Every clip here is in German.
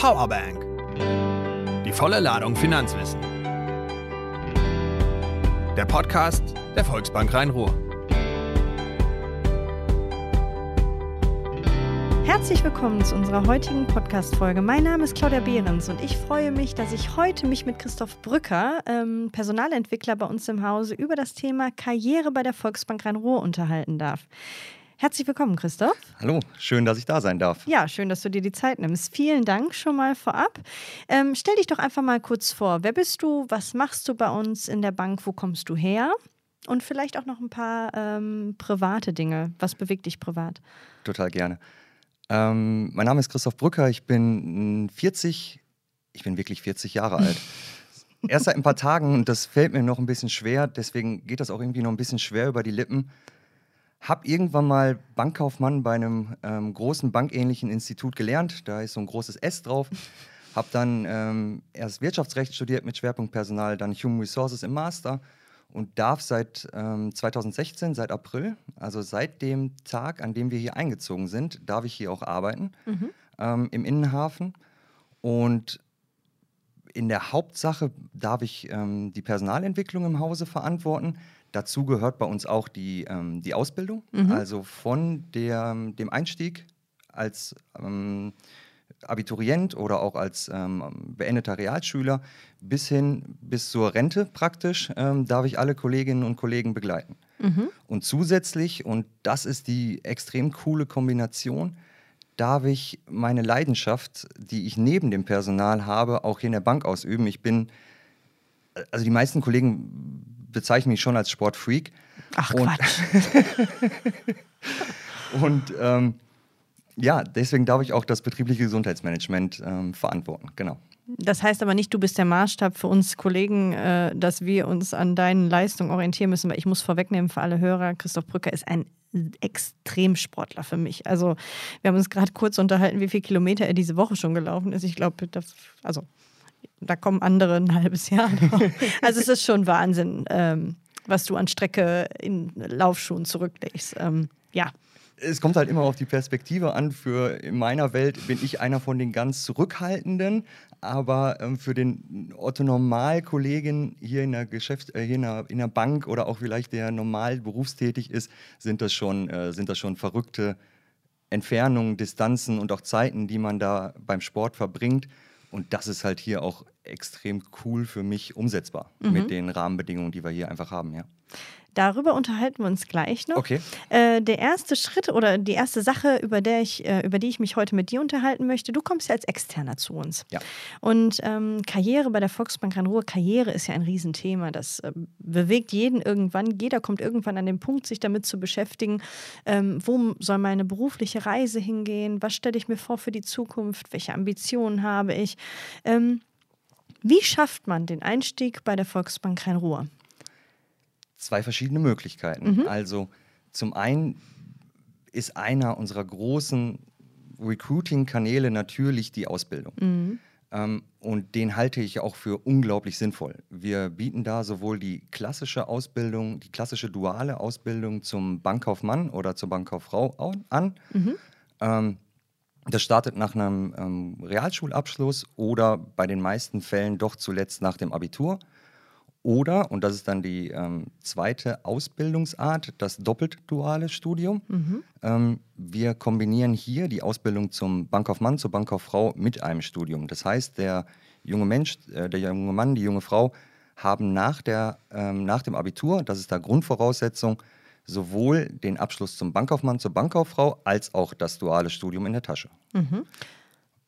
Powerbank. Die volle Ladung Finanzwissen. Der Podcast der Volksbank Rhein-Ruhr. Herzlich willkommen zu unserer heutigen Podcast-Folge. Mein Name ist Claudia Behrens und ich freue mich, dass ich heute mich mit Christoph Brücker, ähm, Personalentwickler bei uns im Hause, über das Thema Karriere bei der Volksbank Rhein-Ruhr unterhalten darf. Herzlich willkommen, Christoph. Hallo, schön, dass ich da sein darf. Ja, schön, dass du dir die Zeit nimmst. Vielen Dank schon mal vorab. Ähm, stell dich doch einfach mal kurz vor. Wer bist du? Was machst du bei uns in der Bank? Wo kommst du her? Und vielleicht auch noch ein paar ähm, private Dinge. Was bewegt dich privat? Total gerne. Ähm, mein Name ist Christoph Brücker. Ich bin 40, ich bin wirklich 40 Jahre alt. Erst seit ein paar Tagen und das fällt mir noch ein bisschen schwer. Deswegen geht das auch irgendwie noch ein bisschen schwer über die Lippen. Hab irgendwann mal Bankkaufmann bei einem ähm, großen bankähnlichen Institut gelernt. Da ist so ein großes S drauf. Hab dann ähm, erst Wirtschaftsrecht studiert mit Schwerpunkt Personal, dann Human Resources im Master und darf seit ähm, 2016, seit April, also seit dem Tag, an dem wir hier eingezogen sind, darf ich hier auch arbeiten mhm. ähm, im Innenhafen. Und in der Hauptsache darf ich ähm, die Personalentwicklung im Hause verantworten. Dazu gehört bei uns auch die, ähm, die Ausbildung, mhm. also von der, dem Einstieg als ähm, Abiturient oder auch als ähm, beendeter Realschüler bis hin bis zur Rente praktisch ähm, darf ich alle Kolleginnen und Kollegen begleiten. Mhm. Und zusätzlich, und das ist die extrem coole Kombination, darf ich meine Leidenschaft, die ich neben dem Personal habe, auch hier in der Bank ausüben. Ich bin, also die meisten Kollegen bezeichne mich schon als Sportfreak. Ach und, Quatsch. und ähm, ja, deswegen darf ich auch das betriebliche Gesundheitsmanagement ähm, verantworten. Genau. Das heißt aber nicht, du bist der Maßstab für uns Kollegen, äh, dass wir uns an deinen Leistungen orientieren müssen, weil ich muss vorwegnehmen für alle Hörer, Christoph Brücker ist ein Extremsportler für mich. Also wir haben uns gerade kurz unterhalten, wie viele Kilometer er diese Woche schon gelaufen ist. Ich glaube, also da kommen andere ein halbes Jahr. Noch. Also es ist schon Wahnsinn, ähm, was du an Strecke in Laufschuhen zurücklegst. Ähm, ja. Es kommt halt immer auf die Perspektive an. Für in meiner Welt bin ich einer von den ganz Zurückhaltenden, aber ähm, für den Otto Normal-Kollegen hier in der Geschäft, äh, hier in der, in der, Bank oder auch vielleicht der normal berufstätig ist, sind das schon, äh, sind das schon verrückte Entfernungen, Distanzen und auch Zeiten, die man da beim Sport verbringt. Und das ist halt hier auch extrem cool für mich umsetzbar mhm. mit den Rahmenbedingungen, die wir hier einfach haben, ja. Darüber unterhalten wir uns gleich noch. Okay. Äh, der erste Schritt oder die erste Sache, über, der ich, äh, über die ich mich heute mit dir unterhalten möchte, du kommst ja als Externer zu uns. Ja. Und ähm, Karriere bei der Volksbank Rhein-Ruhr, Karriere ist ja ein Riesenthema. Das äh, bewegt jeden irgendwann. Jeder kommt irgendwann an den Punkt, sich damit zu beschäftigen, ähm, wo soll meine berufliche Reise hingehen, was stelle ich mir vor für die Zukunft, welche Ambitionen habe ich. Ähm, wie schafft man den Einstieg bei der Volksbank Rhein-Ruhr? zwei verschiedene Möglichkeiten. Mhm. Also zum einen ist einer unserer großen Recruiting-Kanäle natürlich die Ausbildung. Mhm. Ähm, und den halte ich auch für unglaublich sinnvoll. Wir bieten da sowohl die klassische Ausbildung, die klassische duale Ausbildung zum Bankkaufmann oder zur Bankkauffrau an. Mhm. Ähm, das startet nach einem ähm, Realschulabschluss oder bei den meisten Fällen doch zuletzt nach dem Abitur. Oder, und das ist dann die ähm, zweite Ausbildungsart, das doppelt duale Studium. Mhm. Ähm, wir kombinieren hier die Ausbildung zum Bankkaufmann, zur Bankkauffrau mit einem Studium. Das heißt, der junge Mensch, äh, der junge Mann, die junge Frau haben nach, der, ähm, nach dem Abitur, das ist da Grundvoraussetzung, sowohl den Abschluss zum Bankkaufmann, zur Bankkauffrau als auch das duale Studium in der Tasche. Mhm.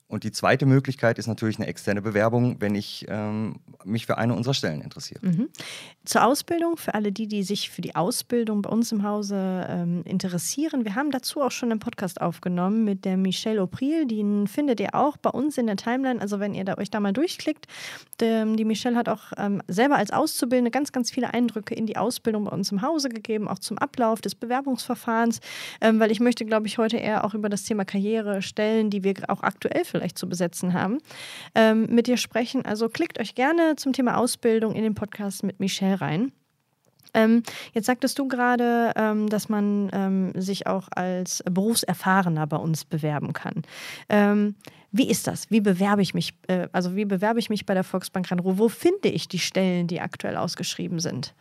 Und die zweite Möglichkeit ist natürlich eine externe Bewerbung, wenn ich ähm, mich für eine unserer Stellen interessiere. Mhm. Zur Ausbildung, für alle die, die sich für die Ausbildung bei uns im Hause ähm, interessieren. Wir haben dazu auch schon einen Podcast aufgenommen mit der Michelle Opril. Den findet ihr auch bei uns in der Timeline. Also wenn ihr da, euch da mal durchklickt. Der, die Michelle hat auch ähm, selber als Auszubildende ganz, ganz viele Eindrücke in die Ausbildung bei uns im Hause gegeben, auch zum Ablauf des Bewerbungsverfahrens. Ähm, weil ich möchte, glaube ich, heute eher auch über das Thema Karriere stellen, die wir auch aktuell vielleicht zu besetzen haben, ähm, mit dir sprechen. Also klickt euch gerne zum Thema Ausbildung in den Podcast mit Michelle rein. Ähm, jetzt sagtest du gerade, ähm, dass man ähm, sich auch als Berufserfahrener bei uns bewerben kann. Ähm, wie ist das? Wie bewerbe ich mich? Äh, also wie bewerbe ich mich bei der Volksbank Rhein-Ruhr? Wo finde ich die Stellen, die aktuell ausgeschrieben sind?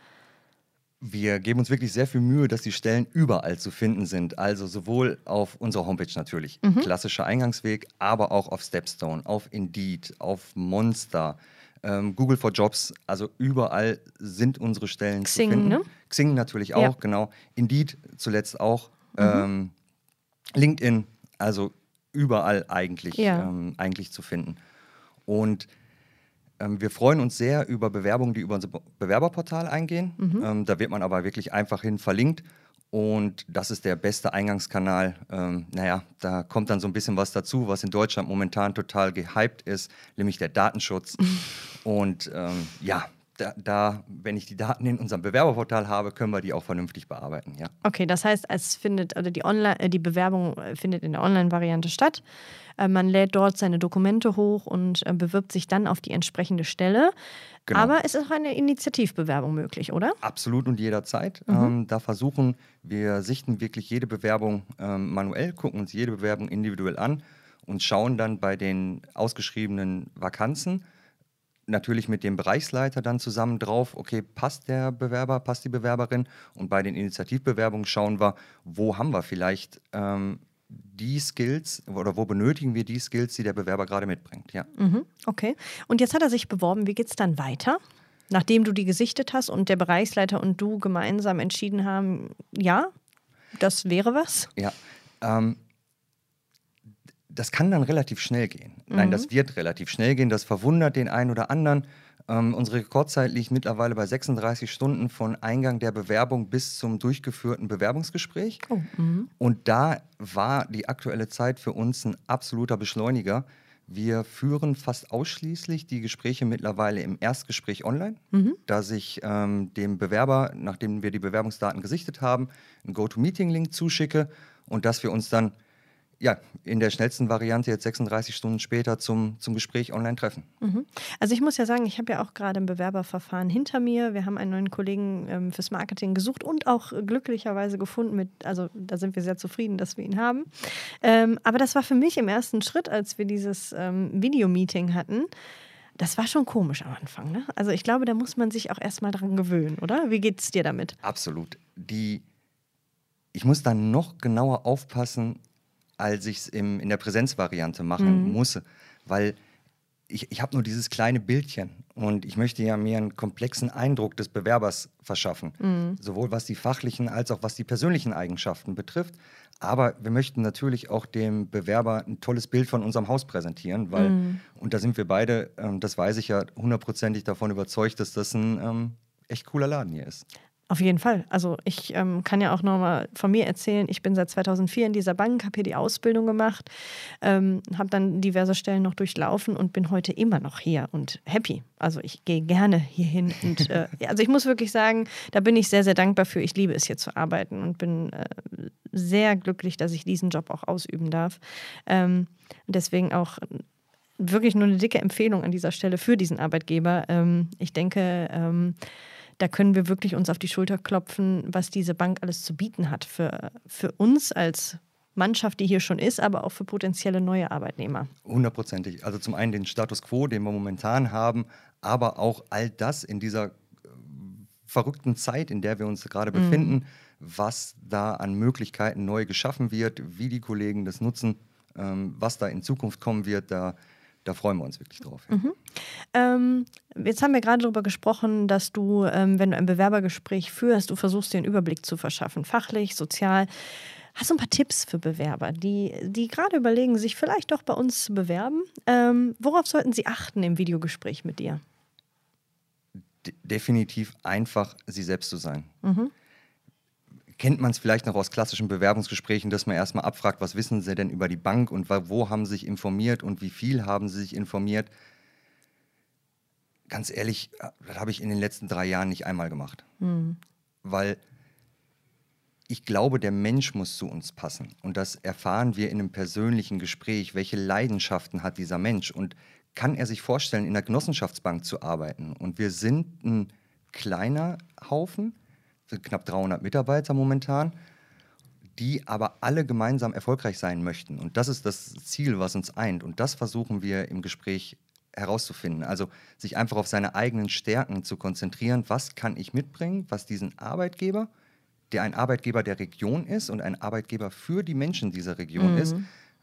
Wir geben uns wirklich sehr viel Mühe, dass die Stellen überall zu finden sind. Also sowohl auf unserer Homepage natürlich, mhm. klassischer Eingangsweg, aber auch auf Stepstone, auf Indeed, auf Monster, ähm, Google for Jobs. Also überall sind unsere Stellen Xing, zu finden. Ne? Xing natürlich auch, ja. genau. Indeed zuletzt auch. Mhm. Ähm, LinkedIn, also überall eigentlich, ja. ähm, eigentlich zu finden. Und ähm, wir freuen uns sehr über Bewerbungen, die über unser Bewerberportal eingehen. Mhm. Ähm, da wird man aber wirklich einfach hin verlinkt. Und das ist der beste Eingangskanal. Ähm, naja, da kommt dann so ein bisschen was dazu, was in Deutschland momentan total gehypt ist, nämlich der Datenschutz. Und ähm, ja, da, da, wenn ich die Daten in unserem Bewerberportal habe, können wir die auch vernünftig bearbeiten. Ja. Okay, das heißt, es findet, also die, Online, äh, die Bewerbung äh, findet in der Online-Variante statt. Äh, man lädt dort seine Dokumente hoch und bewirbt sich dann auf die entsprechende Stelle. Genau. Aber es ist auch eine Initiativbewerbung möglich, oder? Absolut und jederzeit. Mhm. Ähm, da versuchen wir, sichten wirklich jede Bewerbung ähm, manuell, gucken uns jede Bewerbung individuell an und schauen dann bei den ausgeschriebenen Vakanzen, natürlich mit dem Bereichsleiter dann zusammen drauf, okay, passt der Bewerber, passt die Bewerberin und bei den Initiativbewerbungen schauen wir, wo haben wir vielleicht ähm, die Skills oder wo benötigen wir die Skills, die der Bewerber gerade mitbringt. Ja. Mhm, okay. Und jetzt hat er sich beworben. Wie geht es dann weiter? Nachdem du die gesichtet hast und der Bereichsleiter und du gemeinsam entschieden haben, ja, das wäre was? Ja. Ähm, das kann dann relativ schnell gehen. Mhm. Nein, das wird relativ schnell gehen. Das verwundert den einen oder anderen. Ähm, unsere Rekordzeit liegt mittlerweile bei 36 Stunden von Eingang der Bewerbung bis zum durchgeführten Bewerbungsgespräch. Oh, mhm. Und da war die aktuelle Zeit für uns ein absoluter Beschleuniger. Wir führen fast ausschließlich die Gespräche mittlerweile im Erstgespräch online, mhm. dass ich ähm, dem Bewerber, nachdem wir die Bewerbungsdaten gesichtet haben, einen GoToMeeting-Link zuschicke und dass wir uns dann ja, in der schnellsten Variante jetzt 36 Stunden später zum, zum Gespräch online treffen. Mhm. Also ich muss ja sagen, ich habe ja auch gerade ein Bewerberverfahren hinter mir. Wir haben einen neuen Kollegen ähm, fürs Marketing gesucht und auch glücklicherweise gefunden. Mit, also da sind wir sehr zufrieden, dass wir ihn haben. Ähm, aber das war für mich im ersten Schritt, als wir dieses ähm, Videomeeting hatten. Das war schon komisch am Anfang. Ne? Also ich glaube, da muss man sich auch erstmal dran gewöhnen, oder? Wie geht es dir damit? Absolut. Die, ich muss dann noch genauer aufpassen, als ich es in der Präsenzvariante machen mhm. muss, weil ich, ich habe nur dieses kleine Bildchen und ich möchte ja mir einen komplexen Eindruck des Bewerbers verschaffen, mhm. sowohl was die fachlichen als auch was die persönlichen Eigenschaften betrifft. Aber wir möchten natürlich auch dem Bewerber ein tolles Bild von unserem Haus präsentieren, weil, mhm. und da sind wir beide, ähm, das weiß ich ja, hundertprozentig davon überzeugt, dass das ein ähm, echt cooler Laden hier ist. Auf jeden Fall. Also ich ähm, kann ja auch nochmal von mir erzählen, ich bin seit 2004 in dieser Bank, habe hier die Ausbildung gemacht, ähm, habe dann diverse Stellen noch durchlaufen und bin heute immer noch hier und happy. Also ich gehe gerne hierhin. Und, äh, also ich muss wirklich sagen, da bin ich sehr, sehr dankbar für. Ich liebe es hier zu arbeiten und bin äh, sehr glücklich, dass ich diesen Job auch ausüben darf. Ähm, deswegen auch wirklich nur eine dicke Empfehlung an dieser Stelle für diesen Arbeitgeber. Ähm, ich denke, ähm, da können wir wirklich uns auf die Schulter klopfen, was diese Bank alles zu bieten hat für, für uns als Mannschaft, die hier schon ist, aber auch für potenzielle neue Arbeitnehmer. Hundertprozentig. Also zum einen den Status quo, den wir momentan haben, aber auch all das in dieser äh, verrückten Zeit, in der wir uns gerade mhm. befinden, was da an Möglichkeiten neu geschaffen wird, wie die Kollegen das nutzen, ähm, was da in Zukunft kommen wird, da da freuen wir uns wirklich drauf. Ja. Mhm. Ähm, jetzt haben wir gerade darüber gesprochen, dass du, ähm, wenn du ein Bewerbergespräch führst, du versuchst dir einen Überblick zu verschaffen, fachlich, sozial. Hast du ein paar Tipps für Bewerber, die, die gerade überlegen, sich vielleicht doch bei uns zu bewerben? Ähm, worauf sollten sie achten im Videogespräch mit dir? De definitiv einfach, sie selbst zu sein. Mhm kennt man es vielleicht noch aus klassischen Bewerbungsgesprächen, dass man erstmal abfragt, was wissen Sie denn über die Bank und wo haben Sie sich informiert und wie viel haben Sie sich informiert. Ganz ehrlich, äh, das habe ich in den letzten drei Jahren nicht einmal gemacht. Mhm. Weil ich glaube, der Mensch muss zu uns passen. Und das erfahren wir in einem persönlichen Gespräch. Welche Leidenschaften hat dieser Mensch? Und kann er sich vorstellen, in der Genossenschaftsbank zu arbeiten? Und wir sind ein kleiner Haufen, knapp 300 Mitarbeiter momentan, die aber alle gemeinsam erfolgreich sein möchten. Und das ist das Ziel, was uns eint. Und das versuchen wir im Gespräch herauszufinden. Also sich einfach auf seine eigenen Stärken zu konzentrieren. Was kann ich mitbringen, was diesen Arbeitgeber, der ein Arbeitgeber der Region ist und ein Arbeitgeber für die Menschen dieser Region mhm. ist,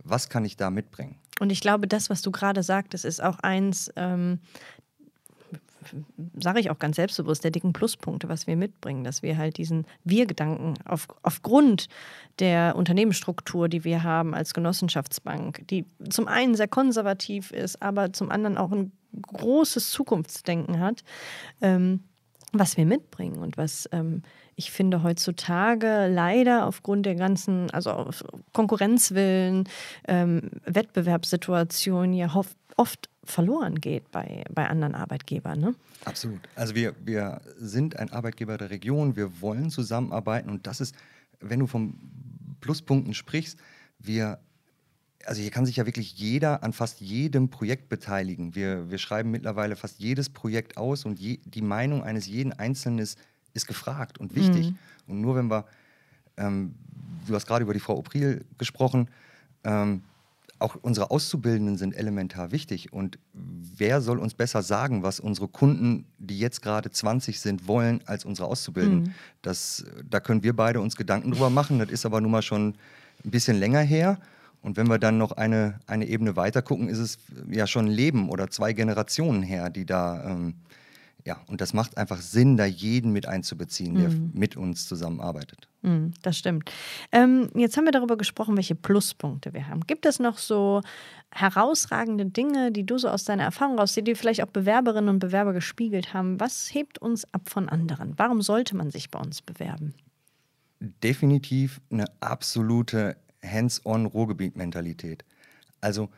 was kann ich da mitbringen? Und ich glaube, das, was du gerade sagtest, ist auch eins, ähm, sage ich auch ganz selbstbewusst, der dicken Pluspunkte, was wir mitbringen, dass wir halt diesen Wir-Gedanken auf, aufgrund der Unternehmensstruktur, die wir haben als Genossenschaftsbank, die zum einen sehr konservativ ist, aber zum anderen auch ein großes Zukunftsdenken hat, ähm, was wir mitbringen und was ähm, ich finde heutzutage leider aufgrund der ganzen, also Konkurrenzwillen, ähm, Wettbewerbssituation ja oft verloren geht bei, bei anderen Arbeitgebern. Ne? Absolut. Also wir, wir sind ein Arbeitgeber der Region, wir wollen zusammenarbeiten und das ist, wenn du von Pluspunkten sprichst, wir also hier kann sich ja wirklich jeder an fast jedem Projekt beteiligen. Wir, wir schreiben mittlerweile fast jedes Projekt aus und je, die Meinung eines jeden Einzelnen ist, ist gefragt und wichtig. Mhm. Und nur wenn wir, ähm, du hast gerade über die Frau Opril gesprochen, ähm, auch unsere Auszubildenden sind elementar wichtig. Und wer soll uns besser sagen, was unsere Kunden, die jetzt gerade 20 sind, wollen, als unsere Auszubildenden? Mhm. Das, da können wir beide uns Gedanken drüber machen. Das ist aber nun mal schon ein bisschen länger her. Und wenn wir dann noch eine, eine Ebene weiter gucken, ist es ja schon ein Leben oder zwei Generationen her, die da ähm, ja, und das macht einfach Sinn, da jeden mit einzubeziehen, der mhm. mit uns zusammenarbeitet. Mhm, das stimmt. Ähm, jetzt haben wir darüber gesprochen, welche Pluspunkte wir haben. Gibt es noch so herausragende Dinge, die du so aus deiner Erfahrung raus, die dir vielleicht auch Bewerberinnen und Bewerber gespiegelt haben? Was hebt uns ab von anderen? Warum sollte man sich bei uns bewerben? Definitiv eine absolute Hands-on-Ruhrgebiet-Mentalität. Also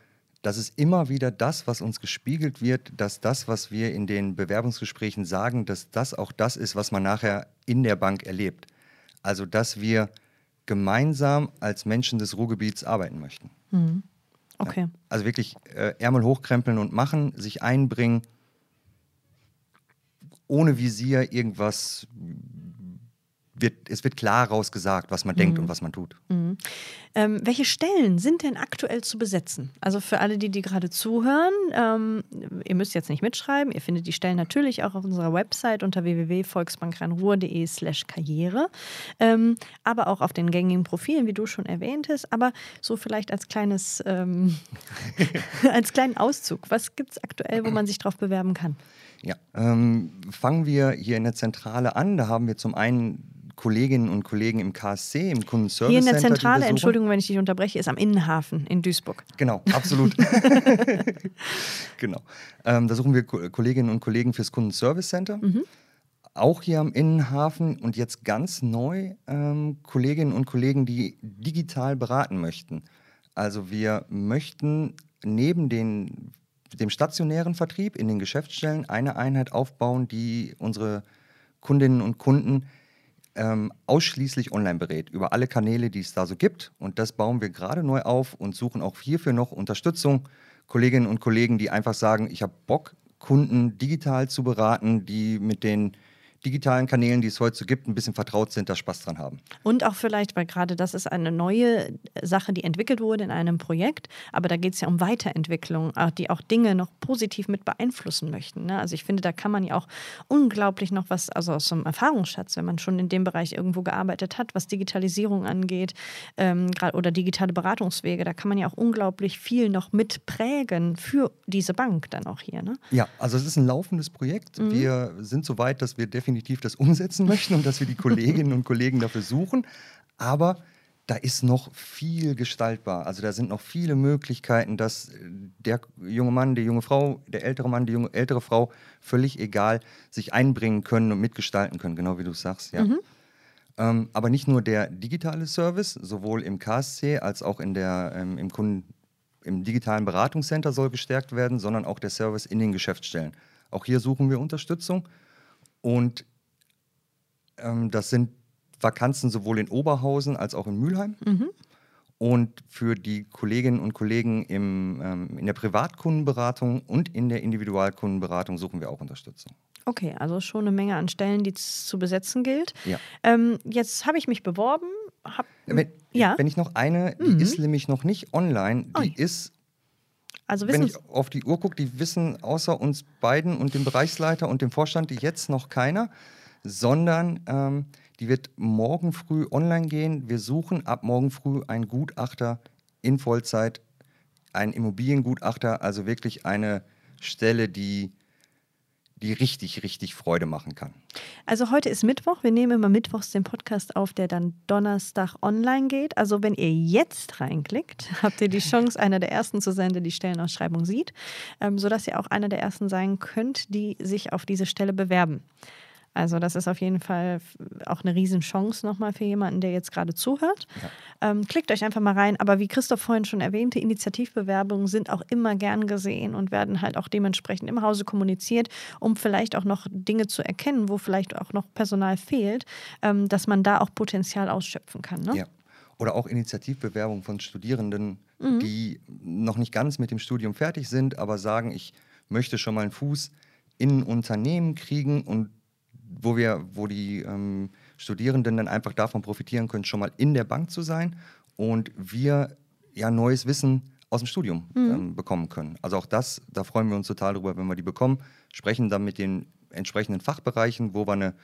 das ist immer wieder das, was uns gespiegelt wird, dass das, was wir in den Bewerbungsgesprächen sagen, dass das auch das ist, was man nachher in der Bank erlebt. Also, dass wir gemeinsam als Menschen des Ruhrgebiets arbeiten möchten. Mhm. Okay. Ja, also wirklich äh, Ärmel hochkrempeln und machen, sich einbringen, ohne Visier irgendwas wird, es wird klar rausgesagt, was man mhm. denkt und was man tut. Mhm. Ähm, welche Stellen sind denn aktuell zu besetzen? Also für alle, die, die gerade zuhören, ähm, ihr müsst jetzt nicht mitschreiben, ihr findet die Stellen natürlich auch auf unserer Website unter www.volksbankrheinruhr.de slash karriere, ähm, aber auch auf den gängigen Profilen, wie du schon erwähntest, aber so vielleicht als kleines, ähm, als kleinen Auszug. Was gibt es aktuell, wo man sich drauf bewerben kann? Ja, ähm, fangen wir hier in der Zentrale an. Da haben wir zum einen Kolleginnen und Kollegen im KSC, im Kundenservice Hier in der Zentrale, Entschuldigung, wenn ich dich unterbreche, ist am Innenhafen in Duisburg. Genau, absolut. genau. Ähm, da suchen wir Kolleginnen und Kollegen fürs Kundenservice Center. Mhm. Auch hier am Innenhafen und jetzt ganz neu ähm, Kolleginnen und Kollegen, die digital beraten möchten. Also wir möchten neben den, dem stationären Vertrieb in den Geschäftsstellen eine Einheit aufbauen, die unsere Kundinnen und Kunden ähm, ausschließlich online berät, über alle Kanäle, die es da so gibt. Und das bauen wir gerade neu auf und suchen auch hierfür noch Unterstützung. Kolleginnen und Kollegen, die einfach sagen, ich habe Bock, Kunden digital zu beraten, die mit den digitalen Kanälen, die es heute so gibt, ein bisschen vertraut sind, da Spaß dran haben. Und auch vielleicht, weil gerade das ist eine neue Sache, die entwickelt wurde in einem Projekt, aber da geht es ja um Weiterentwicklung, äh, die auch Dinge noch positiv mit beeinflussen möchten. Ne? Also ich finde, da kann man ja auch unglaublich noch was, also aus so einem Erfahrungsschatz, wenn man schon in dem Bereich irgendwo gearbeitet hat, was Digitalisierung angeht ähm, oder digitale Beratungswege, da kann man ja auch unglaublich viel noch mitprägen für diese Bank dann auch hier. Ne? Ja, also es ist ein laufendes Projekt. Mhm. Wir sind so weit, dass wir definitiv definitiv das umsetzen möchten und dass wir die Kolleginnen und Kollegen dafür suchen. Aber da ist noch viel gestaltbar. Also da sind noch viele Möglichkeiten, dass der junge Mann, die junge Frau, der ältere Mann, die junge, ältere Frau, völlig egal, sich einbringen können und mitgestalten können, genau wie du sagst. Ja. Mhm. Ähm, aber nicht nur der digitale Service, sowohl im KSC als auch in der, ähm, im, Kunden, im digitalen Beratungscenter soll gestärkt werden, sondern auch der Service in den Geschäftsstellen. Auch hier suchen wir Unterstützung. Und ähm, das sind Vakanzen sowohl in Oberhausen als auch in Mülheim. Mhm. Und für die Kolleginnen und Kollegen im, ähm, in der Privatkundenberatung und in der Individualkundenberatung suchen wir auch Unterstützung. Okay, also schon eine Menge an Stellen, die es zu besetzen gilt. Ja. Ähm, jetzt habe ich mich beworben. Hab, Wenn, ja, wenn ich noch eine, die Mhm. ist nämlich noch nicht online, die Ui. ist also wenn ich auf die Uhr gucke, die wissen außer uns beiden und dem Bereichsleiter und dem Vorstand jetzt noch keiner, sondern ähm, die wird morgen früh online gehen. Wir suchen ab morgen früh einen Gutachter in Vollzeit, einen Immobiliengutachter, also wirklich eine Stelle, die, die richtig, richtig Freude machen kann. Also heute ist Mittwoch. Wir nehmen immer mittwochs den Podcast auf, der dann Donnerstag online geht. Also wenn ihr jetzt reinklickt, habt ihr die Chance, einer der ersten zu sein, der die Stellenausschreibung sieht, ähm, sodass ihr auch einer der ersten sein könnt, die sich auf diese Stelle bewerben. Also das ist auf jeden Fall auch eine Riesenchance nochmal für jemanden, der jetzt gerade zuhört. Ähm, klickt euch einfach mal rein. Aber wie Christoph vorhin schon erwähnte, Initiativbewerbungen sind auch immer gern gesehen und werden halt auch dementsprechend im Hause kommuniziert, um vielleicht auch noch Dinge zu erkennen, wo vielleicht auch noch Personal fehlt, ähm, dass man da auch Potenzial ausschöpfen kann. Ne? Ja. Oder auch Initiativbewerbungen von Studierenden, Mhm. die noch nicht ganz mit dem Studium fertig sind, aber sagen, ich möchte schon mal einen Fuß in ein Unternehmen kriegen und wo wir, wo die ähm, Studierenden dann einfach davon profitieren können, schon mal in der Bank zu sein und wir ja neues Wissen aus dem Studium ähm, bekommen können. Also auch das, da freuen wir uns total drüber, wenn wir die bekommen, sprechen dann mit den entsprechenden Fachbereichen, wo wir eine,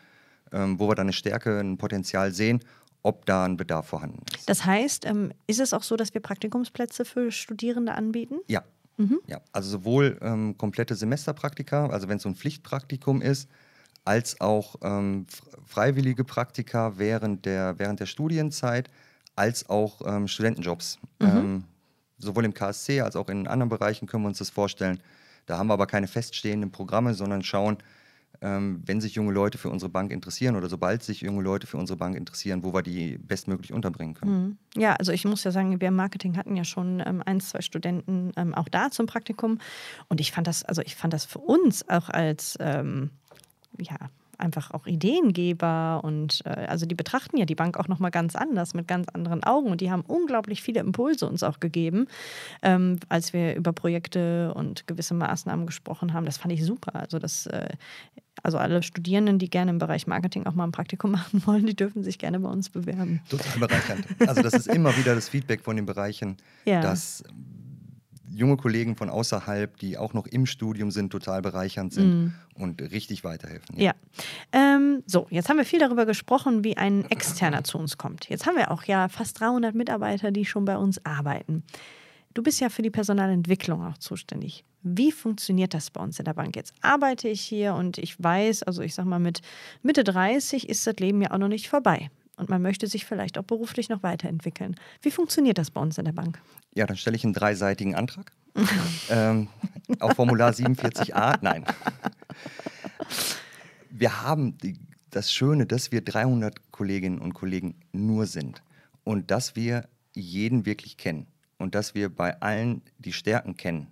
ähm, wo wir da eine Stärke, ein Potenzial sehen, ob da ein Bedarf vorhanden ist. Das heißt, ähm, ist es auch so, dass wir Praktikumsplätze für Studierende anbieten? Ja. ja. Also sowohl ähm, komplette Semesterpraktika, also wenn es so ein Pflichtpraktikum ist, als auch ähm, freiwillige Praktika während der, während der Studienzeit, als auch ähm, Studentenjobs. Ähm, sowohl im KSC als auch in anderen Bereichen können wir uns das vorstellen. Da haben wir aber keine feststehenden Programme, sondern schauen, ähm, wenn sich junge Leute für unsere Bank interessieren oder sobald sich junge Leute für unsere Bank interessieren, wo wir die bestmöglich unterbringen können. Mhm. Ja, also ich muss ja sagen, wir im Marketing hatten ja schon ähm, ein, zwei Studenten ähm, auch da zum Praktikum. Und ich fand das, also ich fand das für uns auch als ähm, ja, einfach auch Ideengeber und äh, also die betrachten ja die Bank auch nochmal ganz anders, mit ganz anderen Augen. Und die haben unglaublich viele Impulse uns auch gegeben, ähm, als wir über Projekte und gewisse Maßnahmen gesprochen haben. Das fand ich super. Also das äh, also alle Studierenden, die gerne im Bereich Marketing auch mal ein Praktikum machen wollen, die dürfen sich gerne bei uns bewerben. Total bereichernd. Also das ist immer wieder das Feedback von den Bereichen, Ja. dass junge Kollegen von außerhalb, die auch noch im Studium sind, total bereichernd sind und richtig weiterhelfen. Ja. Ähm, so, jetzt haben wir viel darüber gesprochen, wie ein Externer zu uns kommt. Jetzt haben wir auch ja fast 300 Mitarbeiter, die schon bei uns arbeiten. Du bist ja für die Personalentwicklung auch zuständig. Wie funktioniert das bei uns in der Bank? Jetzt arbeite ich hier und ich weiß, also ich sag mal, mit Mitte 30 ist das Leben ja auch noch nicht vorbei. Und man möchte sich vielleicht auch beruflich noch weiterentwickeln. Wie funktioniert das bei uns in der Bank? Ja, dann stelle ich einen dreiseitigen Antrag ähm, auf Formular 47a. Nein. Wir haben die, das Schöne, dass wir 300 Kolleginnen und Kollegen nur sind und dass wir jeden wirklich kennen und dass wir bei allen die Stärken kennen,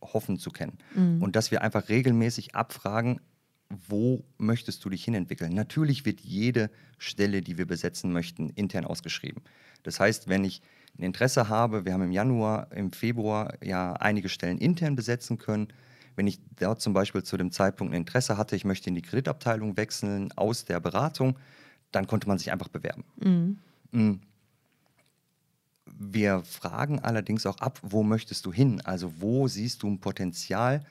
hoffen zu kennen und dass wir einfach regelmäßig abfragen, wo möchtest du dich hinentwickeln? Natürlich wird jede Stelle, die wir besetzen möchten, intern ausgeschrieben. Das heißt, wenn ich ein Interesse habe, wir haben im Januar, im Februar ja einige Stellen intern besetzen können. Wenn ich dort zum Beispiel zu dem Zeitpunkt ein Interesse hatte, ich möchte in die Kreditabteilung wechseln aus der Beratung, dann konnte man sich einfach bewerben. Mm. Wir fragen allerdings auch ab, wo möchtest du hin? Also wo siehst du ein Potenzial?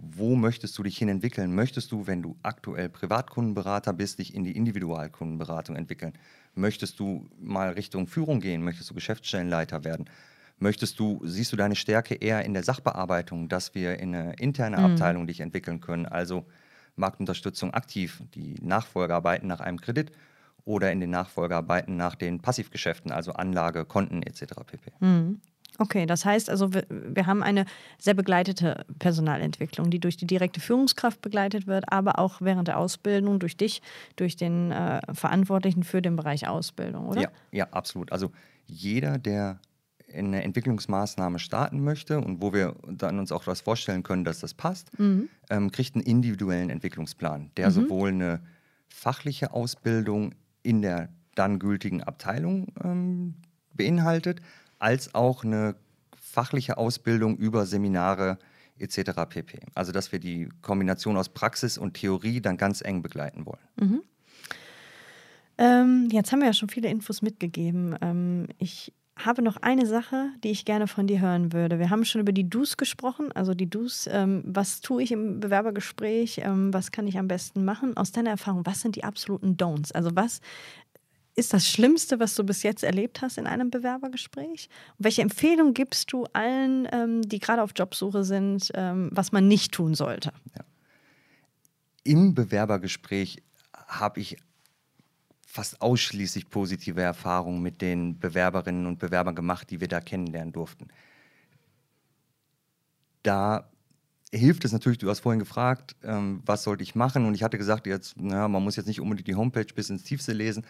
Wo möchtest du dich hin entwickeln? Möchtest du, wenn du aktuell Privatkundenberater bist, dich in die Individualkundenberatung entwickeln? Möchtest du mal Richtung Führung gehen? Möchtest du Geschäftsstellenleiter werden? Möchtest du, siehst du deine Stärke eher in der Sachbearbeitung, dass wir in eine interne Abteilung dich entwickeln können? Also Marktunterstützung aktiv, die Nachfolgearbeiten nach einem Kredit oder in den Nachfolgearbeiten nach den Passivgeschäften, also Anlage, Konten etc. pp. Okay, das heißt also, wir, wir haben eine sehr begleitete Personalentwicklung, die durch die direkte Führungskraft begleitet wird, aber auch während der Ausbildung durch dich, durch den äh, Verantwortlichen für den Bereich Ausbildung, oder? Ja, ja, absolut. Also jeder, der in eine Entwicklungsmaßnahme starten möchte und wo wir dann uns auch das vorstellen können, dass das passt, ähm, kriegt einen individuellen Entwicklungsplan, der sowohl eine fachliche Ausbildung in der dann gültigen Abteilung ähm, beinhaltet, als auch eine fachliche Ausbildung über Seminare etc. pp. Also dass wir die Kombination aus Praxis und Theorie dann ganz eng begleiten wollen. Mhm. Ähm, jetzt haben wir ja schon viele Infos mitgegeben. Ähm, ich habe noch eine Sache, die ich gerne von dir hören würde. Wir haben schon über die Do's gesprochen, also die Do's. Ähm, was tue ich im Bewerbergespräch? Ähm, was kann ich am besten machen? Aus deiner Erfahrung, was sind die absoluten Don'ts? Also was ist das Schlimmste, was du bis jetzt erlebt hast in einem Bewerbergespräch? Und welche Empfehlung gibst du allen, ähm, die gerade auf Jobsuche sind, ähm, was man nicht tun sollte? Ja. Im Bewerbergespräch habe ich fast ausschließlich positive Erfahrungen mit den Bewerberinnen und Bewerbern gemacht, die wir da kennenlernen durften. Da hilft es natürlich, du hast vorhin gefragt, ähm, was sollte ich machen? Und ich hatte gesagt, jetzt, naja, man muss jetzt nicht unbedingt die Homepage bis ins Tiefste lesen,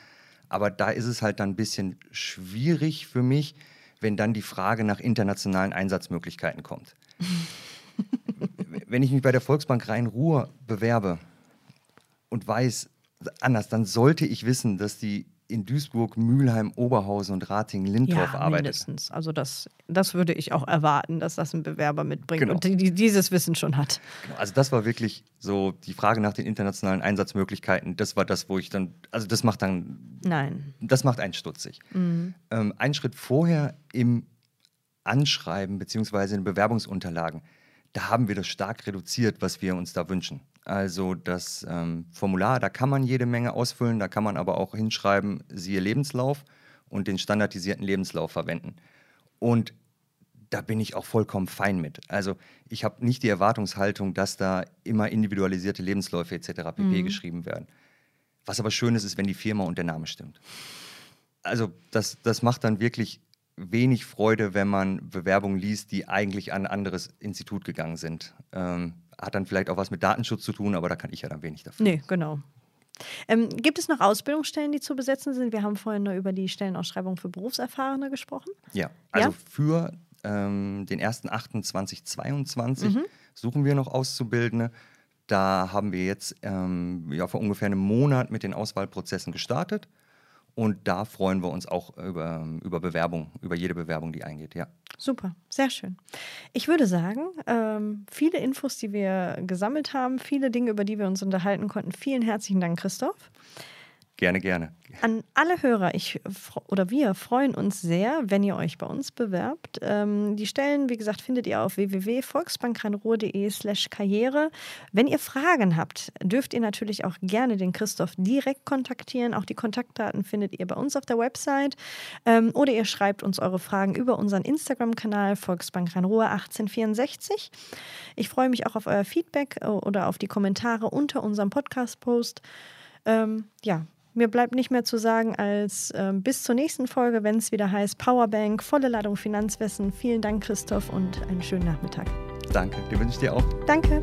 aber da ist es halt dann ein bisschen schwierig für mich, wenn dann die Frage nach internationalen Einsatzmöglichkeiten kommt. wenn ich mich bei der Volksbank Rhein-Ruhr bewerbe und weiß, anders, dann sollte ich wissen, dass die in Duisburg, Mülheim, Oberhausen und Ratingen, Lindorf ja, arbeitet. mindestens. Also das, das würde ich auch erwarten, dass das ein Bewerber mitbringt genau. und die, dieses Wissen schon hat. Genau. Also das war wirklich so die Frage nach den internationalen Einsatzmöglichkeiten. Das war das, wo ich dann, also das macht dann, nein, das macht einen stutzig. Mhm. Ähm, ein Schritt vorher im Anschreiben beziehungsweise in Bewerbungsunterlagen, da haben wir das stark reduziert, was wir uns da wünschen. Also das ähm, Formular, da kann man jede Menge ausfüllen, da kann man aber auch hinschreiben, siehe Lebenslauf und den standardisierten Lebenslauf verwenden. Und da bin ich auch vollkommen fein mit. Also ich habe nicht die Erwartungshaltung, dass da immer individualisierte Lebensläufe etc. pp. Mhm. geschrieben werden. Was aber schön ist, ist, wenn die Firma und der Name stimmt. Also das, das macht dann wirklich wenig Freude, wenn man Bewerbungen liest, die eigentlich an ein anderes Institut gegangen sind. Ähm, hat dann vielleicht auch was mit Datenschutz zu tun, aber da kann ich ja dann wenig dafür. Nee, genau. Ähm, gibt es noch Ausbildungsstellen, die zu besetzen sind? Wir haben vorhin nur über die Stellenausschreibung für Berufserfahrene gesprochen. Ja, also ja? für ähm, den 1.8.2022 mhm. suchen wir noch Auszubildende. Da haben wir jetzt ähm, ja, vor ungefähr einem Monat mit den Auswahlprozessen gestartet. Und da freuen wir uns auch über, über Bewerbung, über jede Bewerbung, die eingeht, ja. Super, sehr schön. Ich würde sagen, ähm, viele Infos, die wir gesammelt haben, viele Dinge, über die wir uns unterhalten konnten. Vielen herzlichen Dank, Christoph. Gerne, gerne. An alle Hörer, ich oder wir freuen uns sehr, wenn ihr euch bei uns bewerbt. Ähm, die Stellen, wie gesagt, findet ihr auf www.volksbankrheinruhr.de slash karriere. Wenn ihr Fragen habt, dürft ihr natürlich auch gerne den Christoph direkt kontaktieren. Auch die Kontaktdaten findet ihr bei uns auf der Website. Ähm, oder ihr schreibt uns eure Fragen über unseren Instagram-Kanal Volksbank Rhein-Ruhr 1864. Ich freue mich auch auf euer Feedback äh, oder auf die Kommentare unter unserem Podcast-Post. Ähm, ja, mir bleibt nicht mehr zu sagen als äh, bis zur nächsten Folge, wenn es wieder heißt Powerbank, volle Ladung Finanzwissen. Vielen Dank, Christoph, und einen schönen Nachmittag. Danke, dir wünsche ich dir auch. Danke.